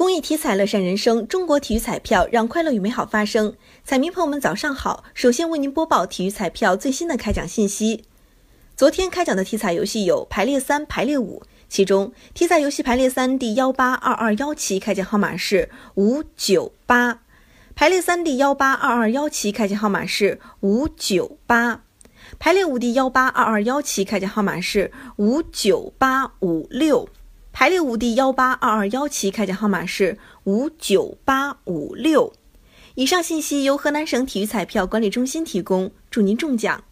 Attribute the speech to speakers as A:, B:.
A: 公益体彩乐善人生，中国体育彩票让快乐与美好发生。彩迷朋友们，早上好！首先为您播报体育彩票最新的开奖信息。昨天开奖的体彩游戏有排列三、排列五，其中体彩游戏排列三第幺八二二幺期开奖号码是五九八，排列三第幺八二二幺期开奖号码是五九八，排列五第幺八二二幺期开奖号码是五九八五六。排列五第幺八二二幺期开奖号码是五九八五六。以上信息由河南省体育彩票管理中心提供，祝您中奖。